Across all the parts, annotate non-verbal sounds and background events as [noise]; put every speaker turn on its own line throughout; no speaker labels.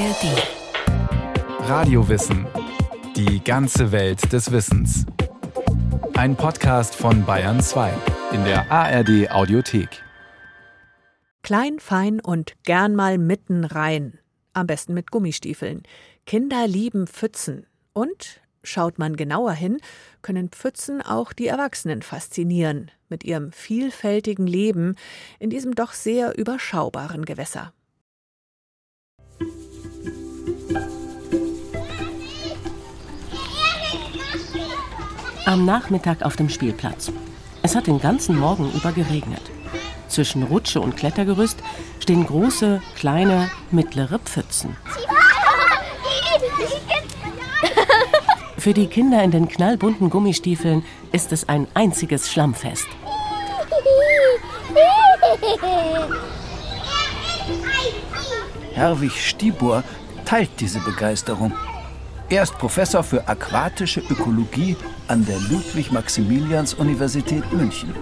ARD.
Radiowissen. Die ganze Welt des Wissens. Ein Podcast von Bayern 2 in der ARD Audiothek.
Klein, fein und gern mal mitten rein. Am besten mit Gummistiefeln. Kinder lieben Pfützen. Und, schaut man genauer hin, können Pfützen auch die Erwachsenen faszinieren mit ihrem vielfältigen Leben in diesem doch sehr überschaubaren Gewässer.
Am Nachmittag auf dem Spielplatz. Es hat den ganzen Morgen über geregnet. Zwischen Rutsche und Klettergerüst stehen große, kleine, mittlere Pfützen. [laughs] Für die Kinder in den knallbunten Gummistiefeln ist es ein einziges Schlammfest.
Herwig Stibor teilt diese Begeisterung. Er ist Professor für aquatische Ökologie an der Ludwig-Maximilians-Universität München.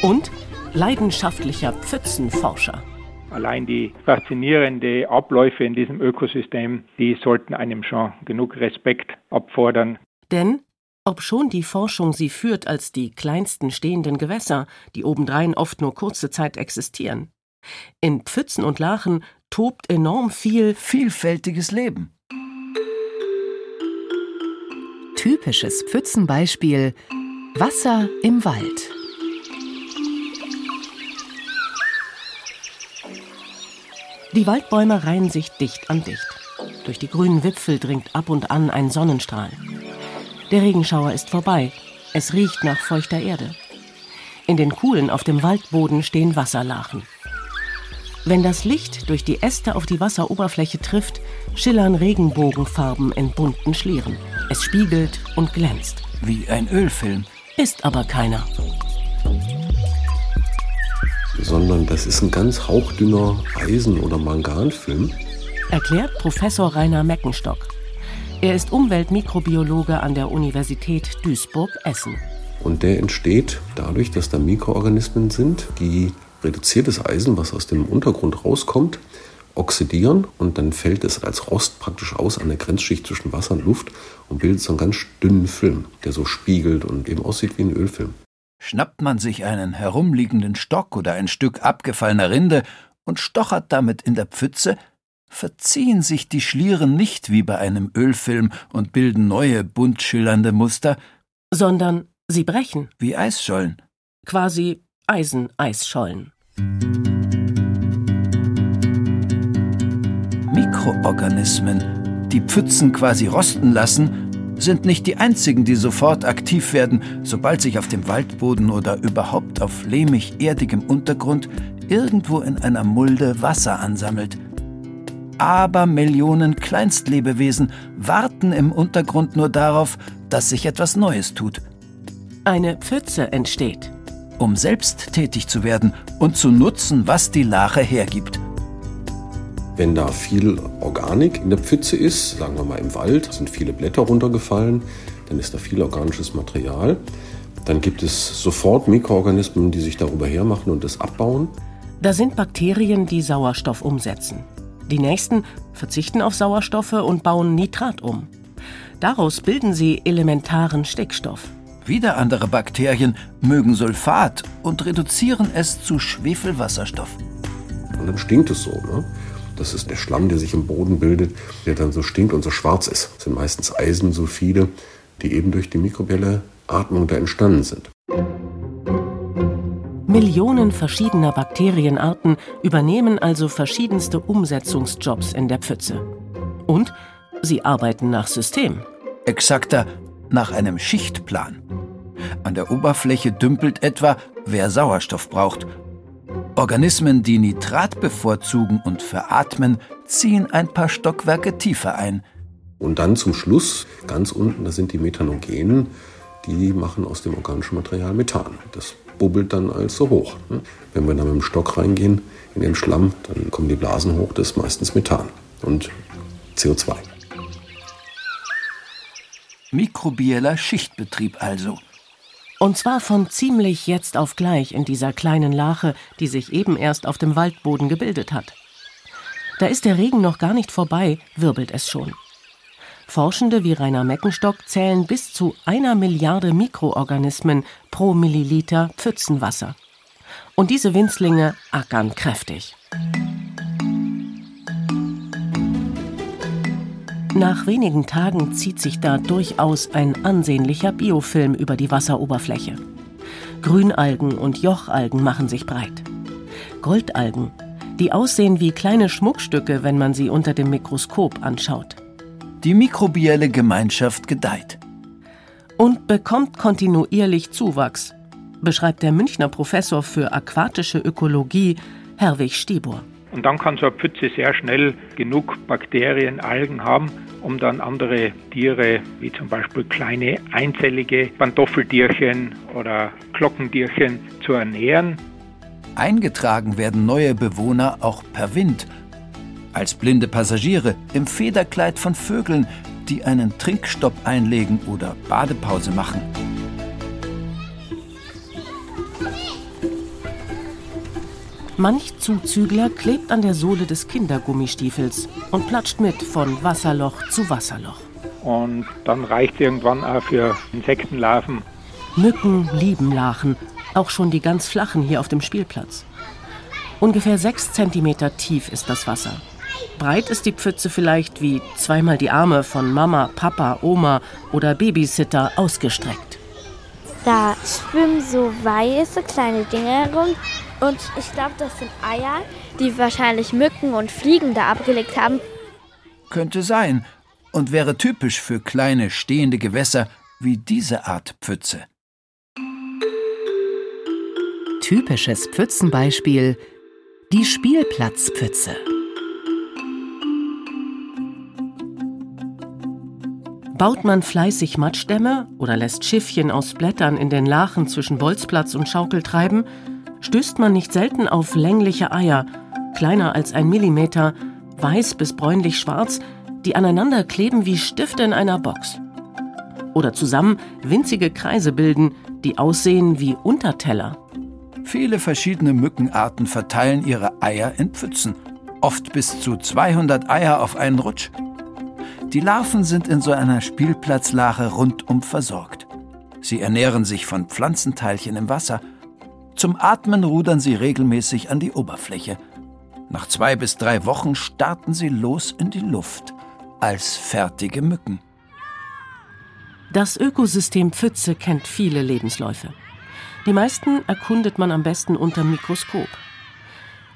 Und leidenschaftlicher Pfützenforscher.
Allein die faszinierenden Abläufe in diesem Ökosystem, die sollten einem schon genug Respekt abfordern.
Denn, obschon die Forschung sie führt als die kleinsten stehenden Gewässer, die obendrein oft nur kurze Zeit existieren, in Pfützen und Lachen tobt enorm viel
vielfältiges Leben.
Typisches Pfützenbeispiel Wasser im Wald.
Die Waldbäume reihen sich dicht an dicht. Durch die grünen Wipfel dringt ab und an ein Sonnenstrahl. Der Regenschauer ist vorbei. Es riecht nach feuchter Erde. In den Kuhlen auf dem Waldboden stehen Wasserlachen. Wenn das Licht durch die Äste auf die Wasseroberfläche trifft, schillern Regenbogenfarben in bunten Schlieren. Es spiegelt und glänzt.
Wie ein Ölfilm.
Ist aber keiner.
Sondern das ist ein ganz hauchdünner Eisen- oder Manganfilm.
Erklärt Professor Rainer Meckenstock. Er ist Umweltmikrobiologe an der Universität Duisburg-Essen.
Und der entsteht dadurch, dass da Mikroorganismen sind, die reduziertes Eisen, was aus dem Untergrund rauskommt, oxidieren und dann fällt es als Rost praktisch aus an der Grenzschicht zwischen Wasser und Luft und bildet so einen ganz dünnen Film, der so spiegelt und eben aussieht wie ein Ölfilm.
Schnappt man sich einen herumliegenden Stock oder ein Stück abgefallener Rinde und stochert damit in der Pfütze, verziehen sich die Schlieren nicht wie bei einem Ölfilm und bilden neue bunt schillernde Muster,
sondern sie brechen.
Wie Eisschollen.
Quasi Eiseneisschollen.
Mikroorganismen, die Pfützen quasi rosten lassen, sind nicht die einzigen, die sofort aktiv werden, sobald sich auf dem Waldboden oder überhaupt auf lehmig-erdigem Untergrund irgendwo in einer Mulde Wasser ansammelt. Aber Millionen Kleinstlebewesen warten im Untergrund nur darauf, dass sich etwas Neues tut.
Eine Pfütze entsteht.
Um selbst tätig zu werden und zu nutzen, was die Lache hergibt.
Wenn da viel Organik in der Pfütze ist, sagen wir mal im Wald, sind viele Blätter runtergefallen, dann ist da viel organisches Material. Dann gibt es sofort Mikroorganismen, die sich darüber hermachen und das abbauen.
Da sind Bakterien, die Sauerstoff umsetzen. Die nächsten verzichten auf Sauerstoffe und bauen Nitrat um. Daraus bilden sie elementaren Stickstoff.
Wieder andere Bakterien mögen Sulfat und reduzieren es zu Schwefelwasserstoff.
Und dann stinkt es so. Ne? Das ist der Schlamm, der sich im Boden bildet, der dann so stinkt und so schwarz ist. Das sind meistens Eisensulfide, die eben durch die mikrobielle Atmung da entstanden sind.
Millionen verschiedener Bakterienarten übernehmen also verschiedenste Umsetzungsjobs in der Pfütze. Und sie arbeiten nach System.
Exakter nach einem Schichtplan. An der Oberfläche dümpelt etwa, wer Sauerstoff braucht. Organismen, die Nitrat bevorzugen und veratmen, ziehen ein paar Stockwerke tiefer ein.
Und dann zum Schluss, ganz unten, da sind die Methanogenen, die machen aus dem organischen Material Methan. Das bubbelt dann also hoch. Ne? Wenn wir dann mit dem Stock reingehen in den Schlamm, dann kommen die Blasen hoch, das ist meistens Methan und CO2.
Mikrobieller Schichtbetrieb also.
Und zwar von ziemlich jetzt auf gleich in dieser kleinen Lache, die sich eben erst auf dem Waldboden gebildet hat. Da ist der Regen noch gar nicht vorbei, wirbelt es schon. Forschende wie Rainer Meckenstock zählen bis zu einer Milliarde Mikroorganismen pro Milliliter Pfützenwasser. Und diese Winzlinge ackern kräftig. Nach wenigen Tagen zieht sich da durchaus ein ansehnlicher Biofilm über die Wasseroberfläche. Grünalgen und Jochalgen machen sich breit. Goldalgen, die aussehen wie kleine Schmuckstücke, wenn man sie unter dem Mikroskop anschaut.
Die mikrobielle Gemeinschaft gedeiht.
Und bekommt kontinuierlich Zuwachs, beschreibt der Münchner Professor für aquatische Ökologie Herwig Stiebur.
Und dann kann so eine Pfütze sehr schnell genug Bakterien, Algen haben, um dann andere Tiere, wie zum Beispiel kleine einzellige Pantoffeltierchen oder Glockentierchen, zu ernähren.
Eingetragen werden neue Bewohner auch per Wind, als blinde Passagiere im Federkleid von Vögeln, die einen Trinkstopp einlegen oder Badepause machen.
Manch Zuzügler klebt an der Sohle des Kindergummistiefels und platscht mit von Wasserloch zu Wasserloch.
Und dann reicht es irgendwann auch für Insektenlarven.
Mücken lieben Lachen, auch schon die ganz flachen hier auf dem Spielplatz. Ungefähr sechs Zentimeter tief ist das Wasser. Breit ist die Pfütze vielleicht wie zweimal die Arme von Mama, Papa, Oma oder Babysitter ausgestreckt.
Da schwimmen so weiße kleine Dinge herum und ich glaube, das sind Eier, die wahrscheinlich Mücken und Fliegen da abgelegt haben.
Könnte sein und wäre typisch für kleine stehende Gewässer wie diese Art Pfütze.
Typisches Pfützenbeispiel die Spielplatzpfütze.
Baut man fleißig Matschdämme oder lässt Schiffchen aus Blättern in den Lachen zwischen Bolzplatz und Schaukel treiben, stößt man nicht selten auf längliche Eier, kleiner als ein Millimeter, weiß bis bräunlich-schwarz, die aneinander kleben wie Stifte in einer Box. Oder zusammen winzige Kreise bilden, die aussehen wie Unterteller.
Viele verschiedene Mückenarten verteilen ihre Eier in Pfützen, oft bis zu 200 Eier auf einen Rutsch. Die Larven sind in so einer Spielplatzlache rundum versorgt. Sie ernähren sich von Pflanzenteilchen im Wasser zum Atmen rudern sie regelmäßig an die Oberfläche. Nach zwei bis drei Wochen starten sie los in die Luft als fertige Mücken.
Das Ökosystem Pfütze kennt viele Lebensläufe. Die meisten erkundet man am besten unter Mikroskop.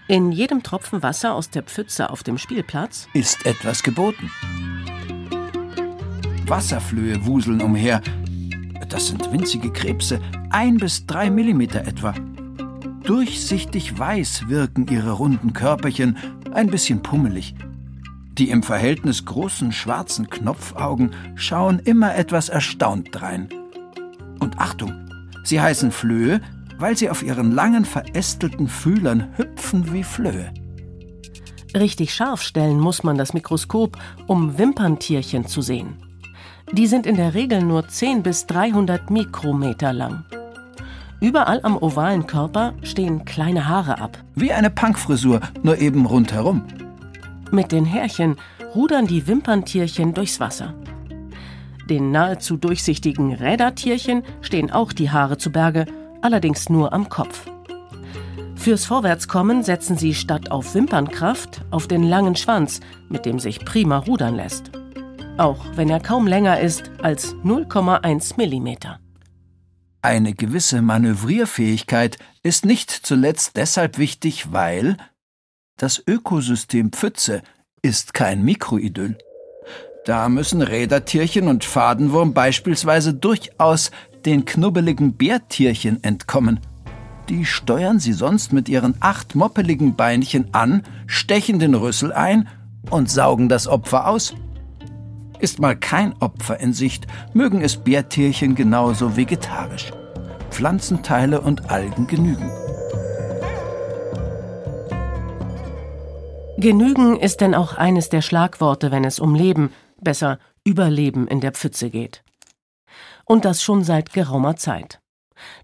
In jedem Tropfen Wasser aus der Pfütze auf dem Spielplatz
ist etwas geboten. Wasserflöhe wuseln umher. Das sind winzige Krebse, ein bis drei Millimeter etwa. Durchsichtig weiß wirken ihre runden Körperchen, ein bisschen pummelig. Die im Verhältnis großen schwarzen Knopfaugen schauen immer etwas erstaunt drein. Und Achtung, sie heißen Flöhe, weil sie auf ihren langen verästelten Fühlern hüpfen wie Flöhe.
Richtig scharf stellen muss man das Mikroskop, um Wimperntierchen zu sehen. Die sind in der Regel nur 10 bis 300 Mikrometer lang. Überall am ovalen Körper stehen kleine Haare ab.
Wie eine Punkfrisur, nur eben rundherum.
Mit den Härchen rudern die Wimperntierchen durchs Wasser. Den nahezu durchsichtigen Rädertierchen stehen auch die Haare zu Berge, allerdings nur am Kopf. Fürs Vorwärtskommen setzen sie statt auf Wimpernkraft auf den langen Schwanz, mit dem sich prima rudern lässt. Auch wenn er kaum länger ist als 0,1 Millimeter.
Eine gewisse Manövrierfähigkeit ist nicht zuletzt deshalb wichtig, weil das Ökosystem Pfütze ist kein Mikroidyll. Da müssen Rädertierchen und Fadenwurm beispielsweise durchaus den knubbeligen Bärtierchen entkommen. Die steuern sie sonst mit ihren acht moppeligen Beinchen an, stechen den Rüssel ein und saugen das Opfer aus. Ist mal kein Opfer in Sicht, mögen es Bärtierchen genauso vegetarisch. Pflanzenteile und Algen genügen.
Genügen ist denn auch eines der Schlagworte, wenn es um Leben, besser Überleben in der Pfütze geht. Und das schon seit geraumer Zeit.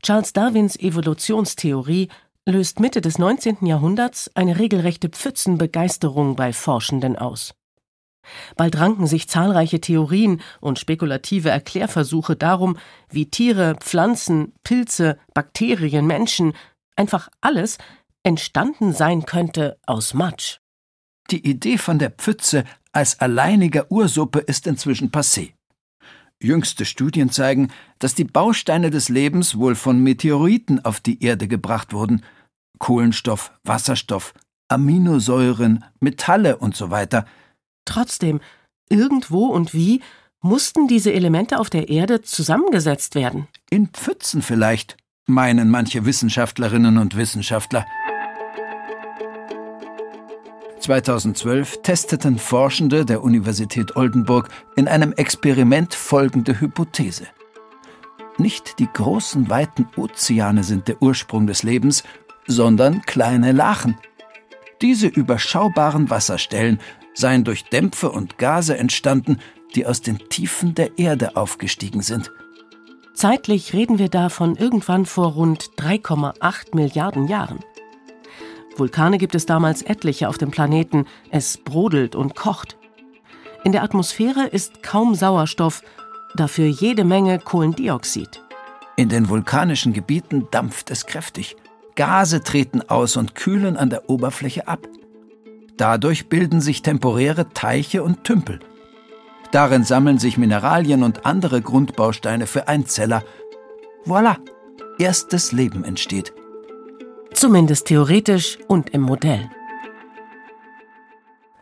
Charles Darwins Evolutionstheorie löst Mitte des 19. Jahrhunderts eine regelrechte Pfützenbegeisterung bei Forschenden aus. Bald ranken sich zahlreiche Theorien und spekulative Erklärversuche darum, wie Tiere, Pflanzen, Pilze, Bakterien, Menschen, einfach alles entstanden sein könnte aus Matsch.
Die Idee von der Pfütze als alleiniger Ursuppe ist inzwischen passé. Jüngste Studien zeigen, dass die Bausteine des Lebens wohl von Meteoriten auf die Erde gebracht wurden. Kohlenstoff, Wasserstoff, Aminosäuren, Metalle und so
Trotzdem, irgendwo und wie mussten diese Elemente auf der Erde zusammengesetzt werden.
In Pfützen vielleicht, meinen manche Wissenschaftlerinnen und Wissenschaftler. 2012 testeten Forschende der Universität Oldenburg in einem Experiment folgende Hypothese. Nicht die großen, weiten Ozeane sind der Ursprung des Lebens, sondern kleine Lachen. Diese überschaubaren Wasserstellen seien durch Dämpfe und Gase entstanden, die aus den Tiefen der Erde aufgestiegen sind.
Zeitlich reden wir davon irgendwann vor rund 3,8 Milliarden Jahren. Vulkane gibt es damals etliche auf dem Planeten, es brodelt und kocht. In der Atmosphäre ist kaum Sauerstoff, dafür jede Menge Kohlendioxid.
In den vulkanischen Gebieten dampft es kräftig. Gase treten aus und kühlen an der Oberfläche ab. Dadurch bilden sich temporäre Teiche und Tümpel. Darin sammeln sich Mineralien und andere Grundbausteine für Einzeller. Voilà, erstes Leben entsteht.
Zumindest theoretisch und im Modell.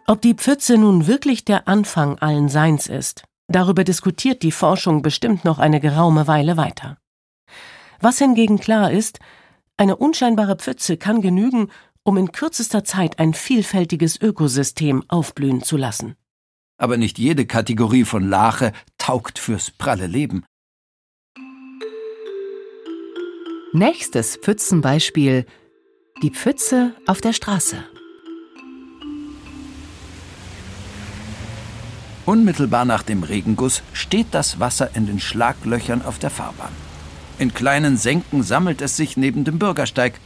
Ob die Pfütze nun wirklich der Anfang allen Seins ist, darüber diskutiert die Forschung bestimmt noch eine geraume Weile weiter. Was hingegen klar ist, eine unscheinbare Pfütze kann genügen, um in kürzester Zeit ein vielfältiges Ökosystem aufblühen zu lassen.
Aber nicht jede Kategorie von Lache taugt fürs pralle Leben.
Nächstes Pfützenbeispiel die Pfütze auf der Straße.
Unmittelbar nach dem Regenguss steht das Wasser in den Schlaglöchern auf der Fahrbahn. In kleinen Senken sammelt es sich neben dem Bürgersteig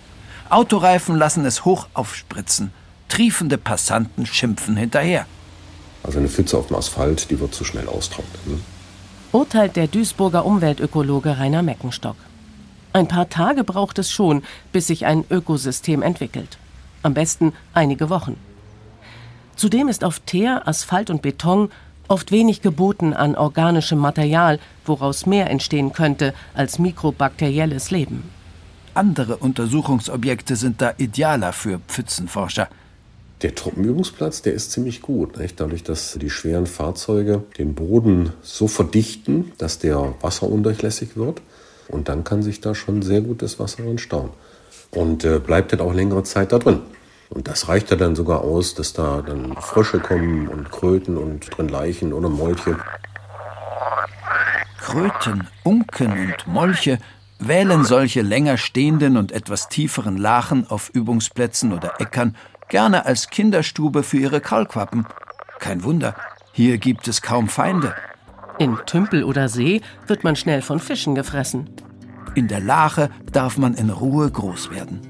Autoreifen lassen es hoch aufspritzen. Triefende Passanten schimpfen hinterher.
Also eine Pfütze auf dem Asphalt, die wird zu schnell austrocknen. Ne?
Urteilt der Duisburger Umweltökologe Rainer Meckenstock. Ein paar Tage braucht es schon, bis sich ein Ökosystem entwickelt. Am besten einige Wochen. Zudem ist auf Teer, Asphalt und Beton oft wenig geboten an organischem Material, woraus mehr entstehen könnte als mikrobakterielles Leben.
Andere Untersuchungsobjekte sind da idealer für Pfützenforscher.
Der Truppenübungsplatz, der ist ziemlich gut, nicht? dadurch, dass die schweren Fahrzeuge den Boden so verdichten, dass der wasserundurchlässig wird. Und dann kann sich da schon sehr gut das Wasser drin stauen. Und äh, bleibt dann auch längere Zeit da drin. Und das reicht ja dann sogar aus, dass da dann Frösche kommen und Kröten und drin Leichen oder Molche.
Kröten, Unken und Molche wählen solche länger stehenden und etwas tieferen Lachen auf Übungsplätzen oder Äckern gerne als Kinderstube für ihre Kaulquappen. Kein Wunder, hier gibt es kaum Feinde.
In Tümpel oder See wird man schnell von Fischen gefressen.
In der Lache darf man in Ruhe groß werden.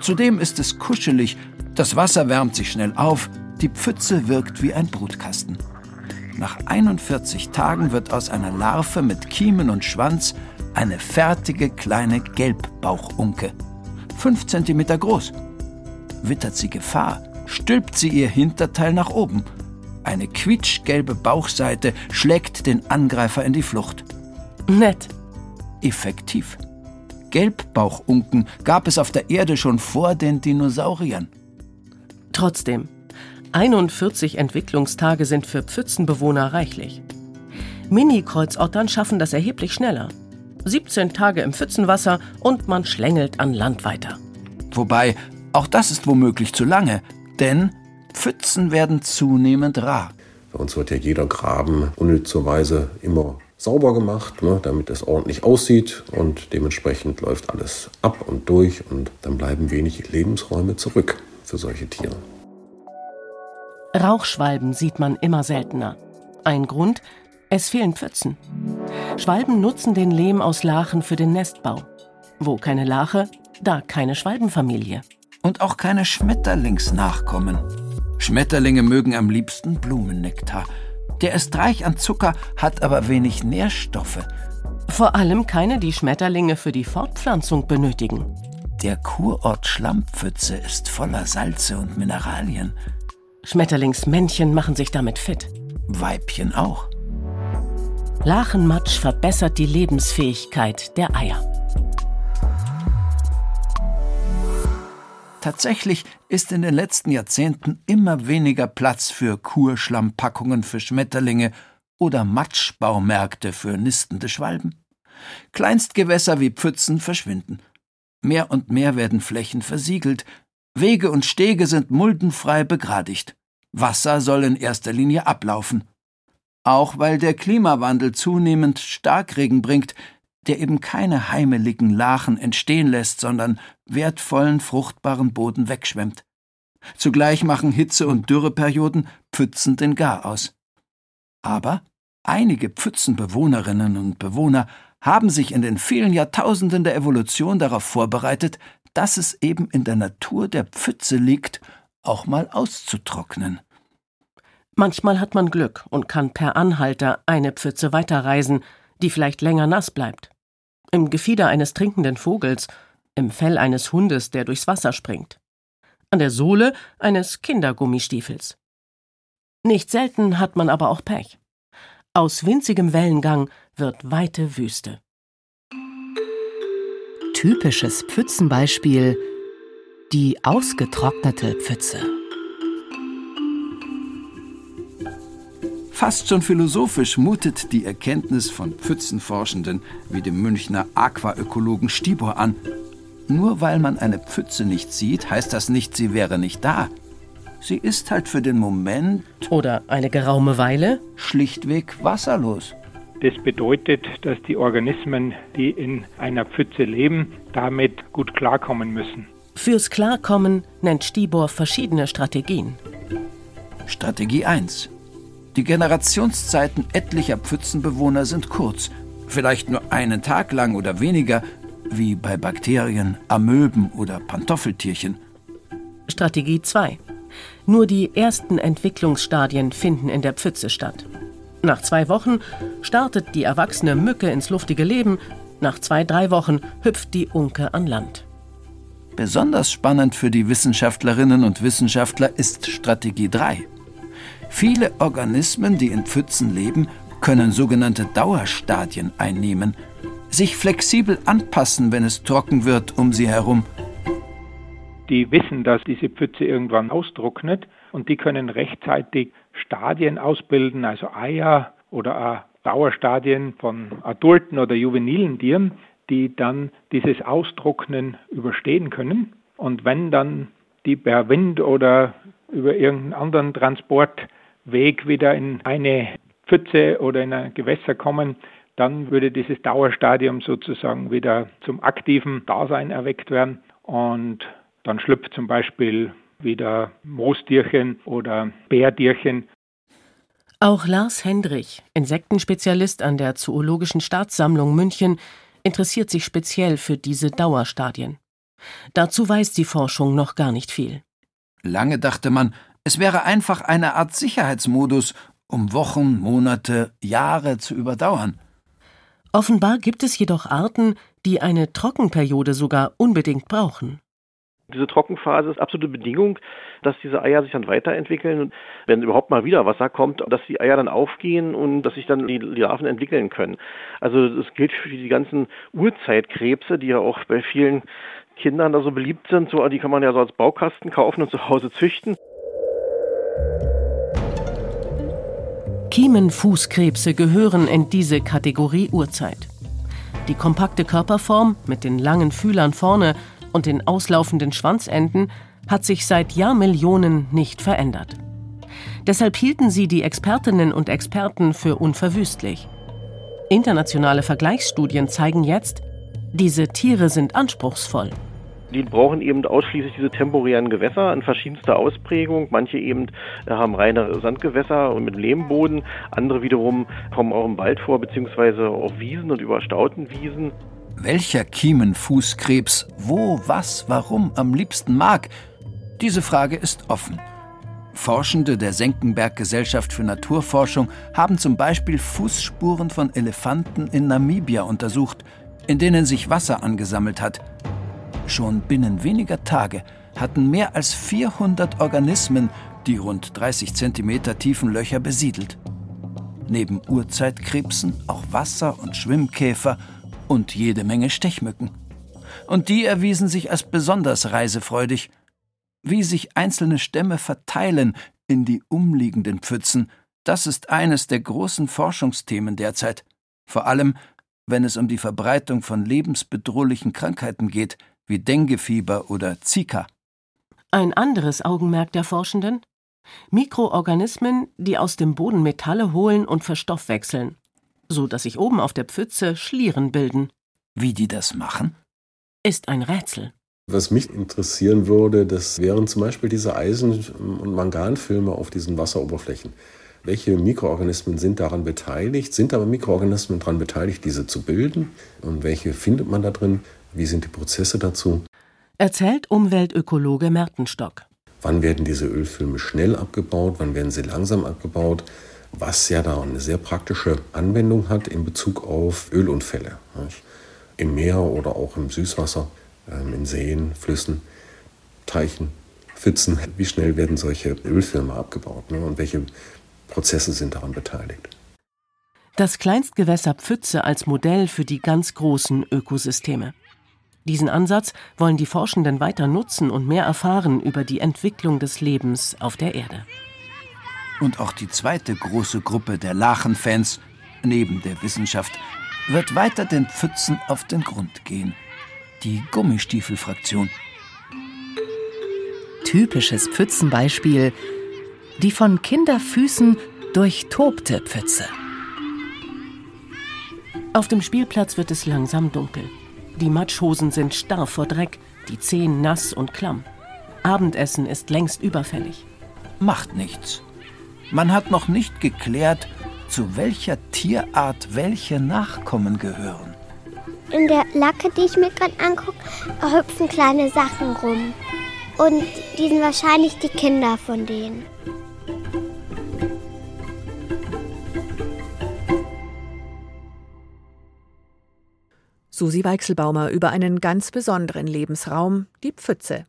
Zudem ist es kuschelig, das Wasser wärmt sich schnell auf, die Pfütze wirkt wie ein Brutkasten. Nach 41 Tagen wird aus einer Larve mit Kiemen und Schwanz eine fertige kleine Gelbbauchunke. Fünf Zentimeter groß. Wittert sie Gefahr, stülpt sie ihr Hinterteil nach oben. Eine quietschgelbe Bauchseite schlägt den Angreifer in die Flucht.
Nett.
Effektiv. Gelbbauchunken gab es auf der Erde schon vor den Dinosauriern.
Trotzdem, 41 Entwicklungstage sind für Pfützenbewohner reichlich. Mini-Kreuzottern schaffen das erheblich schneller. 17 Tage im Pfützenwasser und man schlängelt an Land weiter.
Wobei, auch das ist womöglich zu lange, denn Pfützen werden zunehmend rar.
Bei uns wird ja jeder Graben unnützerweise immer sauber gemacht, ne, damit es ordentlich aussieht und dementsprechend läuft alles ab und durch und dann bleiben wenig Lebensräume zurück für solche Tiere.
Rauchschwalben sieht man immer seltener. Ein Grund, es fehlen Pfützen. Schwalben nutzen den Lehm aus Lachen für den Nestbau. Wo keine Lache, da keine Schwalbenfamilie.
Und auch keine Schmetterlingsnachkommen. Schmetterlinge mögen am liebsten Blumennektar. Der ist reich an Zucker, hat aber wenig Nährstoffe.
Vor allem keine, die Schmetterlinge für die Fortpflanzung benötigen.
Der Kurort Schlammpfütze ist voller Salze und Mineralien.
Schmetterlingsmännchen machen sich damit fit.
Weibchen auch.
Lachenmatsch verbessert die Lebensfähigkeit der Eier.
Tatsächlich ist in den letzten Jahrzehnten immer weniger Platz für Kurschlammpackungen für Schmetterlinge oder Matschbaumärkte für nistende Schwalben. Kleinstgewässer wie Pfützen verschwinden. Mehr und mehr werden Flächen versiegelt. Wege und Stege sind muldenfrei begradigt. Wasser soll in erster Linie ablaufen. Auch weil der Klimawandel zunehmend Starkregen bringt, der eben keine heimeligen Lachen entstehen lässt, sondern wertvollen, fruchtbaren Boden wegschwemmt. Zugleich machen Hitze- und Dürreperioden Pfützen den Garaus. Aber einige Pfützenbewohnerinnen und Bewohner haben sich in den vielen Jahrtausenden der Evolution darauf vorbereitet, dass es eben in der Natur der Pfütze liegt, auch mal auszutrocknen.
Manchmal hat man Glück und kann per Anhalter eine Pfütze weiterreisen, die vielleicht länger nass bleibt. Im Gefieder eines trinkenden Vogels, im Fell eines Hundes, der durchs Wasser springt, an der Sohle eines Kindergummistiefels. Nicht selten hat man aber auch Pech. Aus winzigem Wellengang wird weite Wüste.
Typisches Pfützenbeispiel die ausgetrocknete Pfütze.
Fast schon philosophisch mutet die Erkenntnis von Pfützenforschenden wie dem Münchner Aquaökologen Stibor an. Nur weil man eine Pfütze nicht sieht, heißt das nicht, sie wäre nicht da. Sie ist halt für den Moment
oder eine geraume Weile
schlichtweg wasserlos.
Das bedeutet, dass die Organismen, die in einer Pfütze leben, damit gut klarkommen müssen.
Fürs Klarkommen nennt Stibor verschiedene Strategien.
Strategie 1. Die Generationszeiten etlicher Pfützenbewohner sind kurz, vielleicht nur einen Tag lang oder weniger, wie bei Bakterien, Amöben oder Pantoffeltierchen.
Strategie 2. Nur die ersten Entwicklungsstadien finden in der Pfütze statt. Nach zwei Wochen startet die erwachsene Mücke ins luftige Leben, nach zwei, drei Wochen hüpft die Unke an Land.
Besonders spannend für die Wissenschaftlerinnen und Wissenschaftler ist Strategie 3. Viele Organismen, die in Pfützen leben, können sogenannte Dauerstadien einnehmen, sich flexibel anpassen, wenn es trocken wird um sie herum.
Die wissen, dass diese Pfütze irgendwann austrocknet und die können rechtzeitig Stadien ausbilden, also Eier oder Dauerstadien von adulten oder juvenilen Tieren, die dann dieses Austrocknen überstehen können. Und wenn dann die per Wind oder über irgendeinen anderen Transport Weg wieder in eine Pfütze oder in ein Gewässer kommen, dann würde dieses Dauerstadium sozusagen wieder zum aktiven Dasein erweckt werden und dann schlüpft zum Beispiel wieder Moostierchen oder Bärtierchen.
Auch Lars Hendrich, Insektenspezialist an der Zoologischen Staatssammlung München, interessiert sich speziell für diese Dauerstadien. Dazu weiß die Forschung noch gar nicht viel.
Lange dachte man, es wäre einfach eine Art Sicherheitsmodus, um Wochen, Monate, Jahre zu überdauern.
Offenbar gibt es jedoch Arten, die eine Trockenperiode sogar unbedingt brauchen.
Diese Trockenphase ist absolute Bedingung, dass diese Eier sich dann weiterentwickeln und wenn überhaupt mal wieder Wasser kommt, dass die Eier dann aufgehen und dass sich dann die Larven entwickeln können. Also das gilt für die ganzen Urzeitkrebse, die ja auch bei vielen Kindern da so beliebt sind. So, die kann man ja so als Baukasten kaufen und zu Hause züchten.
Kiemenfußkrebse gehören in diese Kategorie Urzeit. Die kompakte Körperform mit den langen Fühlern vorne und den auslaufenden Schwanzenden hat sich seit Jahrmillionen nicht verändert. Deshalb hielten sie die Expertinnen und Experten für unverwüstlich. Internationale Vergleichsstudien zeigen jetzt, diese Tiere sind anspruchsvoll.
Die brauchen eben ausschließlich diese temporären Gewässer in verschiedenster Ausprägung. Manche eben äh, haben reine Sandgewässer und mit Lehmboden. Andere wiederum kommen auch im Wald vor, beziehungsweise auf Wiesen und überstauten Wiesen.
Welcher Kiemenfußkrebs wo, was, warum am liebsten mag, diese Frage ist offen. Forschende der Senckenberg Gesellschaft für Naturforschung haben zum Beispiel Fußspuren von Elefanten in Namibia untersucht, in denen sich Wasser angesammelt hat. Schon binnen weniger Tage hatten mehr als 400 Organismen die rund 30 Zentimeter tiefen Löcher besiedelt. Neben Urzeitkrebsen auch Wasser- und Schwimmkäfer und jede Menge Stechmücken. Und die erwiesen sich als besonders reisefreudig. Wie sich einzelne Stämme verteilen in die umliegenden Pfützen, das ist eines der großen Forschungsthemen derzeit. Vor allem, wenn es um die Verbreitung von lebensbedrohlichen Krankheiten geht, wie Denguefieber oder Zika.
Ein anderes Augenmerk der Forschenden? Mikroorganismen, die aus dem Boden Metalle holen und verstoffwechseln, so dass sich oben auf der Pfütze Schlieren bilden.
Wie die das machen?
Ist ein Rätsel.
Was mich interessieren würde, das wären zum Beispiel diese Eisen- und Manganfilme auf diesen Wasseroberflächen. Welche Mikroorganismen sind daran beteiligt? Sind aber Mikroorganismen daran beteiligt, diese zu bilden? Und welche findet man da drin? Wie sind die Prozesse dazu?
Erzählt Umweltökologe Mertenstock.
Wann werden diese Ölfilme schnell abgebaut? Wann werden sie langsam abgebaut? Was ja da eine sehr praktische Anwendung hat in Bezug auf Ölunfälle. Im Meer oder auch im Süßwasser, ähm, in Seen, Flüssen, Teichen, Pfützen. Wie schnell werden solche Ölfilme abgebaut? Ne? Und welche Prozesse sind daran beteiligt?
Das Kleinstgewässer Pfütze als Modell für die ganz großen Ökosysteme. Diesen Ansatz wollen die Forschenden weiter nutzen und mehr erfahren über die Entwicklung des Lebens auf der Erde.
Und auch die zweite große Gruppe der Lachenfans, neben der Wissenschaft, wird weiter den Pfützen auf den Grund gehen. Die Gummistiefelfraktion.
Typisches Pfützenbeispiel: die von Kinderfüßen durchtobte Pfütze.
Auf dem Spielplatz wird es langsam dunkel. Die Matschhosen sind starr vor Dreck, die Zehen nass und klamm. Abendessen ist längst überfällig.
Macht nichts. Man hat noch nicht geklärt, zu welcher Tierart welche Nachkommen gehören.
In der Lacke, die ich mir gerade angucke, hüpfen kleine Sachen rum. Und die sind wahrscheinlich die Kinder von denen.
Susi Weichselbaumer über einen ganz besonderen Lebensraum, die Pfütze.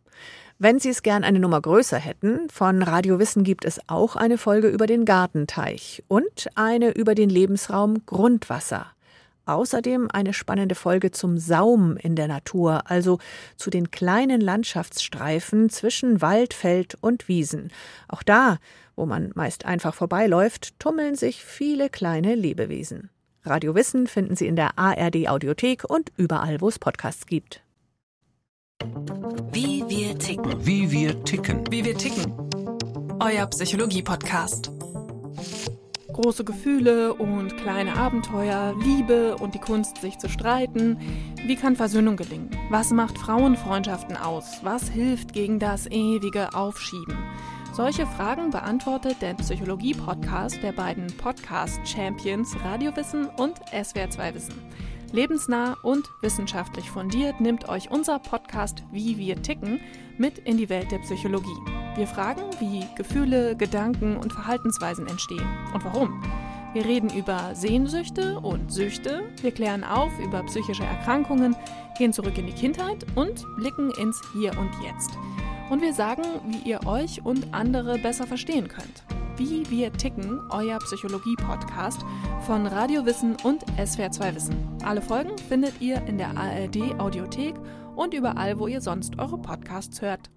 Wenn Sie es gern eine Nummer größer hätten, von Radio Wissen gibt es auch eine Folge über den Gartenteich und eine über den Lebensraum Grundwasser. Außerdem eine spannende Folge zum Saum in der Natur, also zu den kleinen Landschaftsstreifen zwischen Wald, Feld und Wiesen. Auch da, wo man meist einfach vorbeiläuft, tummeln sich viele kleine Lebewesen. Radio Wissen finden Sie in der ARD Audiothek und überall, wo es Podcasts gibt.
Wie wir ticken.
Wie wir ticken.
Wie wir ticken. Euer Psychologie-Podcast.
Große Gefühle und kleine Abenteuer, Liebe und die Kunst, sich zu streiten. Wie kann Versöhnung gelingen? Was macht Frauenfreundschaften aus? Was hilft gegen das ewige Aufschieben? Solche Fragen beantwortet der Psychologie-Podcast der beiden Podcast-Champions Radiowissen und SWR2 Wissen. Lebensnah und wissenschaftlich fundiert nimmt euch unser Podcast Wie wir ticken mit in die Welt der Psychologie. Wir fragen, wie Gefühle, Gedanken und Verhaltensweisen entstehen und warum. Wir reden über Sehnsüchte und Süchte, wir klären auf über psychische Erkrankungen, gehen zurück in die Kindheit und blicken ins Hier und Jetzt. Und wir sagen, wie ihr euch und andere besser verstehen könnt. Wie wir ticken, euer Psychologie-Podcast von Radio Wissen und SWR2 Wissen. Alle Folgen findet ihr in der ARD Audiothek und überall, wo ihr sonst eure Podcasts hört.